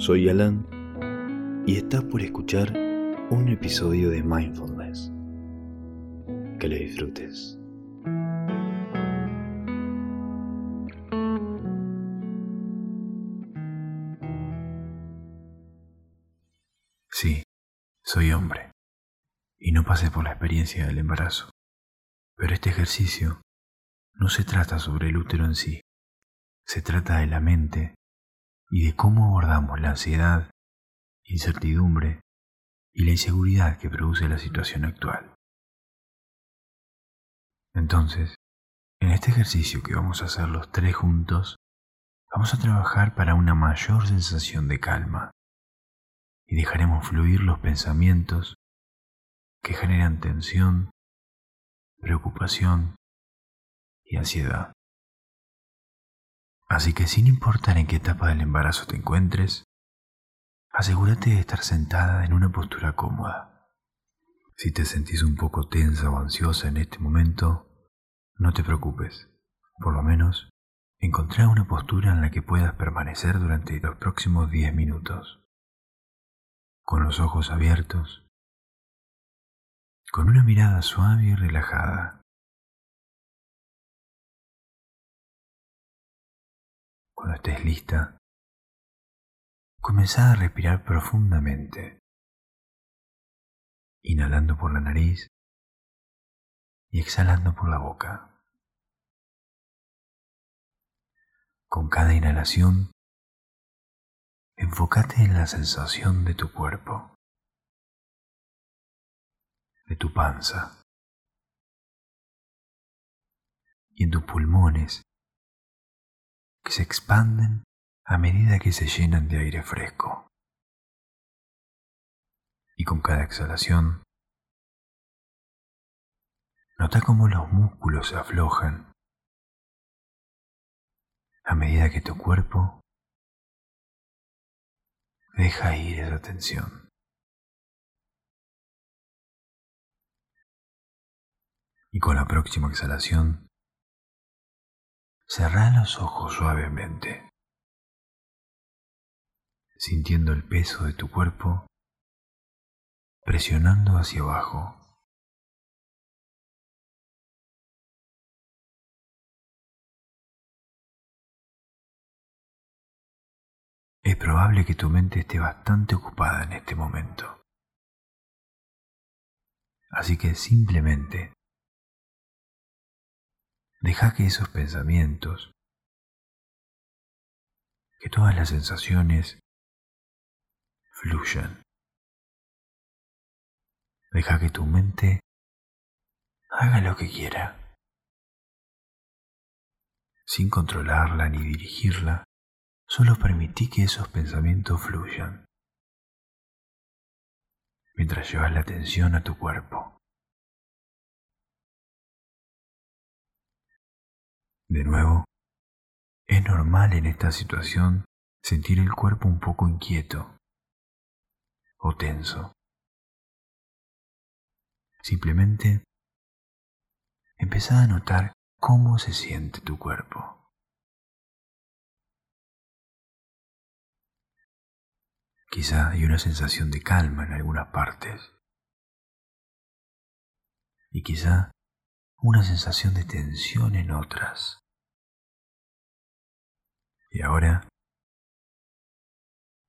Soy Alan y estás por escuchar un episodio de Mindfulness. Que lo disfrutes. Sí, soy hombre y no pasé por la experiencia del embarazo. Pero este ejercicio no se trata sobre el útero en sí, se trata de la mente y de cómo abordamos la ansiedad, incertidumbre y la inseguridad que produce la situación actual. Entonces, en este ejercicio que vamos a hacer los tres juntos, vamos a trabajar para una mayor sensación de calma y dejaremos fluir los pensamientos que generan tensión, preocupación y ansiedad. Así que sin importar en qué etapa del embarazo te encuentres, asegúrate de estar sentada en una postura cómoda. Si te sentís un poco tensa o ansiosa en este momento, no te preocupes. Por lo menos, encontrá una postura en la que puedas permanecer durante los próximos 10 minutos. Con los ojos abiertos, con una mirada suave y relajada. Cuando estés lista, comenzá a respirar profundamente, inhalando por la nariz y exhalando por la boca. Con cada inhalación, enfócate en la sensación de tu cuerpo, de tu panza y en tus pulmones que se expanden a medida que se llenan de aire fresco. Y con cada exhalación, nota cómo los músculos se aflojan a medida que tu cuerpo deja ir esa tensión. Y con la próxima exhalación, Cerrá los ojos suavemente, sintiendo el peso de tu cuerpo presionando hacia abajo. Es probable que tu mente esté bastante ocupada en este momento. Así que simplemente Deja que esos pensamientos, que todas las sensaciones fluyan. Deja que tu mente haga lo que quiera, sin controlarla ni dirigirla, solo permití que esos pensamientos fluyan, mientras llevas la atención a tu cuerpo. De nuevo, es normal en esta situación sentir el cuerpo un poco inquieto o tenso. Simplemente empieza a notar cómo se siente tu cuerpo. Quizá hay una sensación de calma en algunas partes. Y quizá una sensación de tensión en otras. Y ahora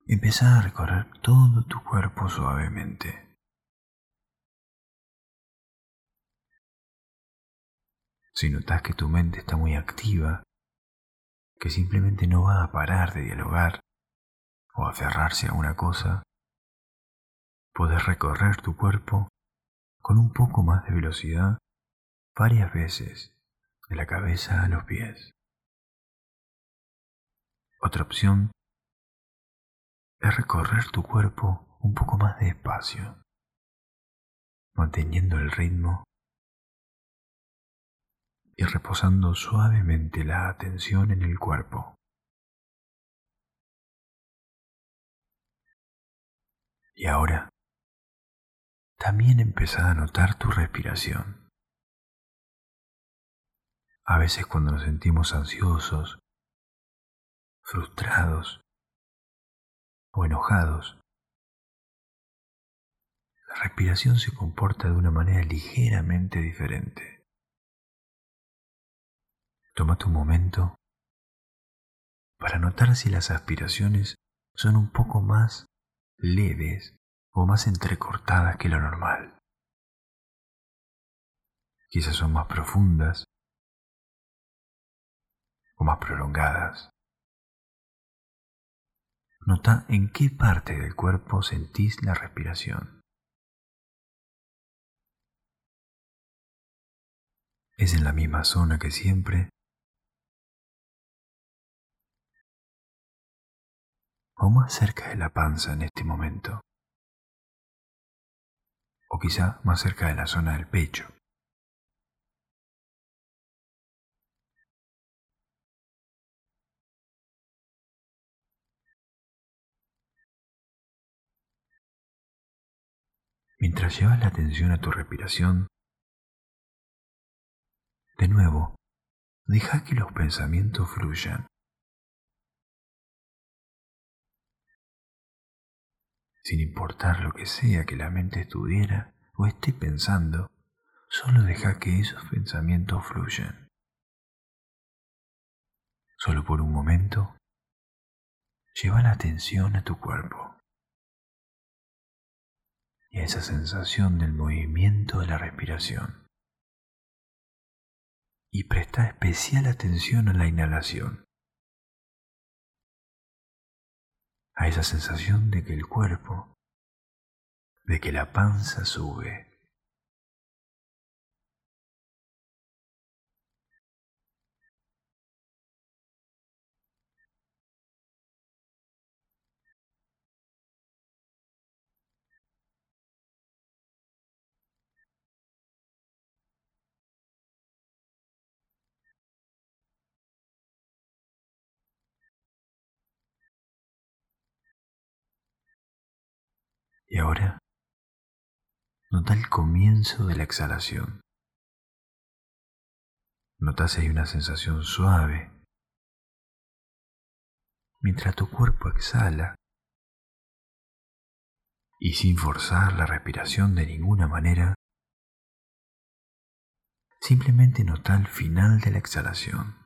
empieza a recorrer todo tu cuerpo suavemente. Si notas que tu mente está muy activa, que simplemente no va a parar de dialogar o aferrarse a una cosa, puedes recorrer tu cuerpo con un poco más de velocidad varias veces, de la cabeza a los pies. Otra opción es recorrer tu cuerpo un poco más despacio, manteniendo el ritmo y reposando suavemente la atención en el cuerpo. Y ahora, también empieza a notar tu respiración. A veces cuando nos sentimos ansiosos frustrados. o enojados, la respiración se comporta de una manera ligeramente diferente. Tómate un momento para notar si las aspiraciones son un poco más leves o más entrecortadas que lo normal. Quizás son más profundas o más prolongadas. Nota en qué parte del cuerpo sentís la respiración. ¿Es en la misma zona que siempre? ¿O más cerca de la panza en este momento? ¿O quizá más cerca de la zona del pecho? Mientras llevas la atención a tu respiración, de nuevo, deja que los pensamientos fluyan. Sin importar lo que sea que la mente estuviera o esté pensando, solo deja que esos pensamientos fluyan. Solo por un momento, lleva la atención a tu cuerpo y a esa sensación del movimiento de la respiración y presta especial atención a la inhalación, a esa sensación de que el cuerpo, de que la panza sube. Y ahora, nota el comienzo de la exhalación. Nota si hay una sensación suave. Mientras tu cuerpo exhala y sin forzar la respiración de ninguna manera, simplemente nota el final de la exhalación.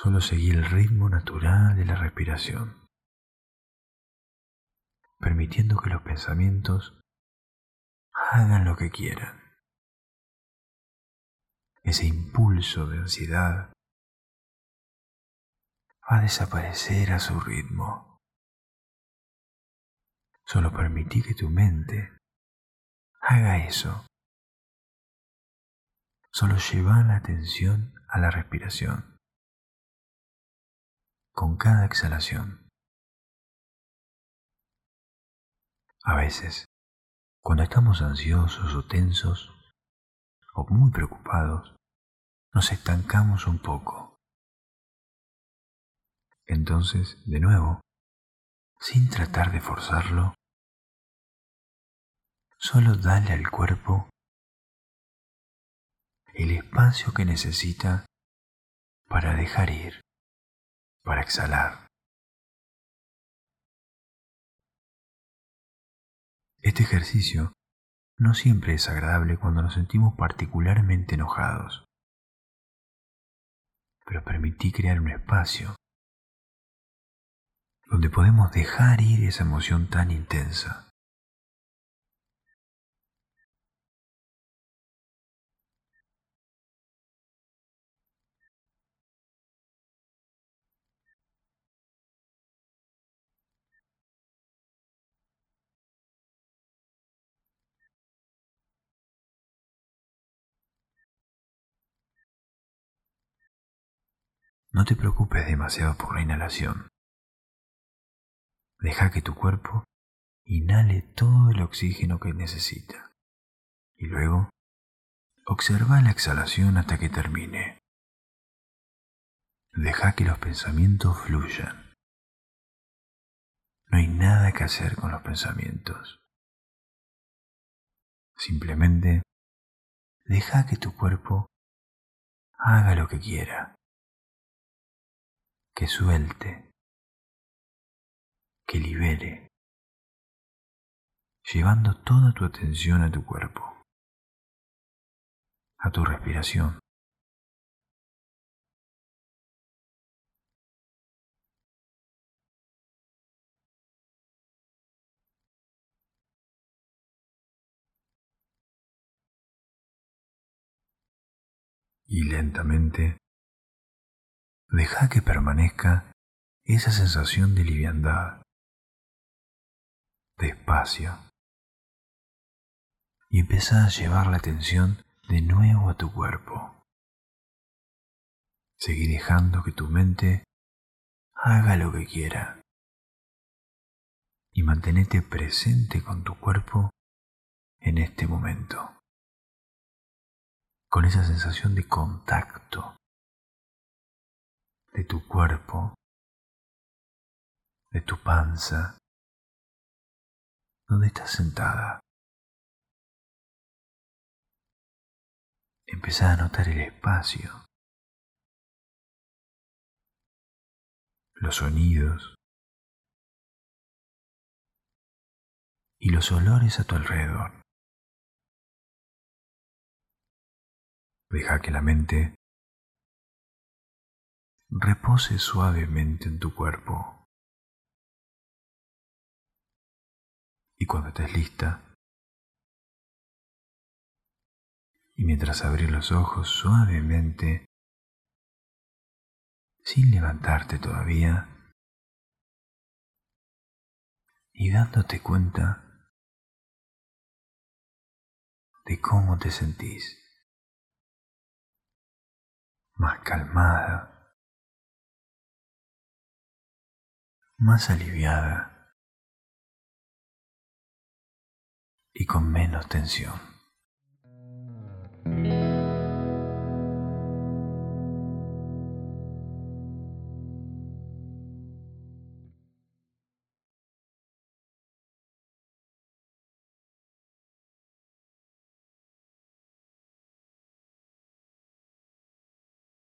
Solo seguir el ritmo natural de la respiración, permitiendo que los pensamientos hagan lo que quieran. Ese impulso de ansiedad va a desaparecer a su ritmo. Solo permití que tu mente haga eso. Solo lleva la atención a la respiración con cada exhalación. A veces, cuando estamos ansiosos o tensos o muy preocupados, nos estancamos un poco. Entonces, de nuevo, sin tratar de forzarlo, solo dale al cuerpo el espacio que necesita para dejar ir para exhalar. Este ejercicio no siempre es agradable cuando nos sentimos particularmente enojados, pero permití crear un espacio donde podemos dejar ir esa emoción tan intensa. No te preocupes demasiado por la inhalación. Deja que tu cuerpo inhale todo el oxígeno que necesita. Y luego, observa la exhalación hasta que termine. Deja que los pensamientos fluyan. No hay nada que hacer con los pensamientos. Simplemente deja que tu cuerpo haga lo que quiera, que suelte, que libere, llevando toda tu atención a tu cuerpo, a tu respiración. y lentamente deja que permanezca esa sensación de liviandad, despacio, y empieza a llevar la atención de nuevo a tu cuerpo. Seguí dejando que tu mente haga lo que quiera. Y mantenete presente con tu cuerpo en este momento. Con esa sensación de contacto de tu cuerpo, de tu panza, donde estás sentada. Empezá a notar el espacio, los sonidos y los olores a tu alrededor. Deja que la mente repose suavemente en tu cuerpo. Y cuando estés lista, y mientras abres los ojos suavemente, sin levantarte todavía, y dándote cuenta de cómo te sentís más calmada, más aliviada y con menos tensión.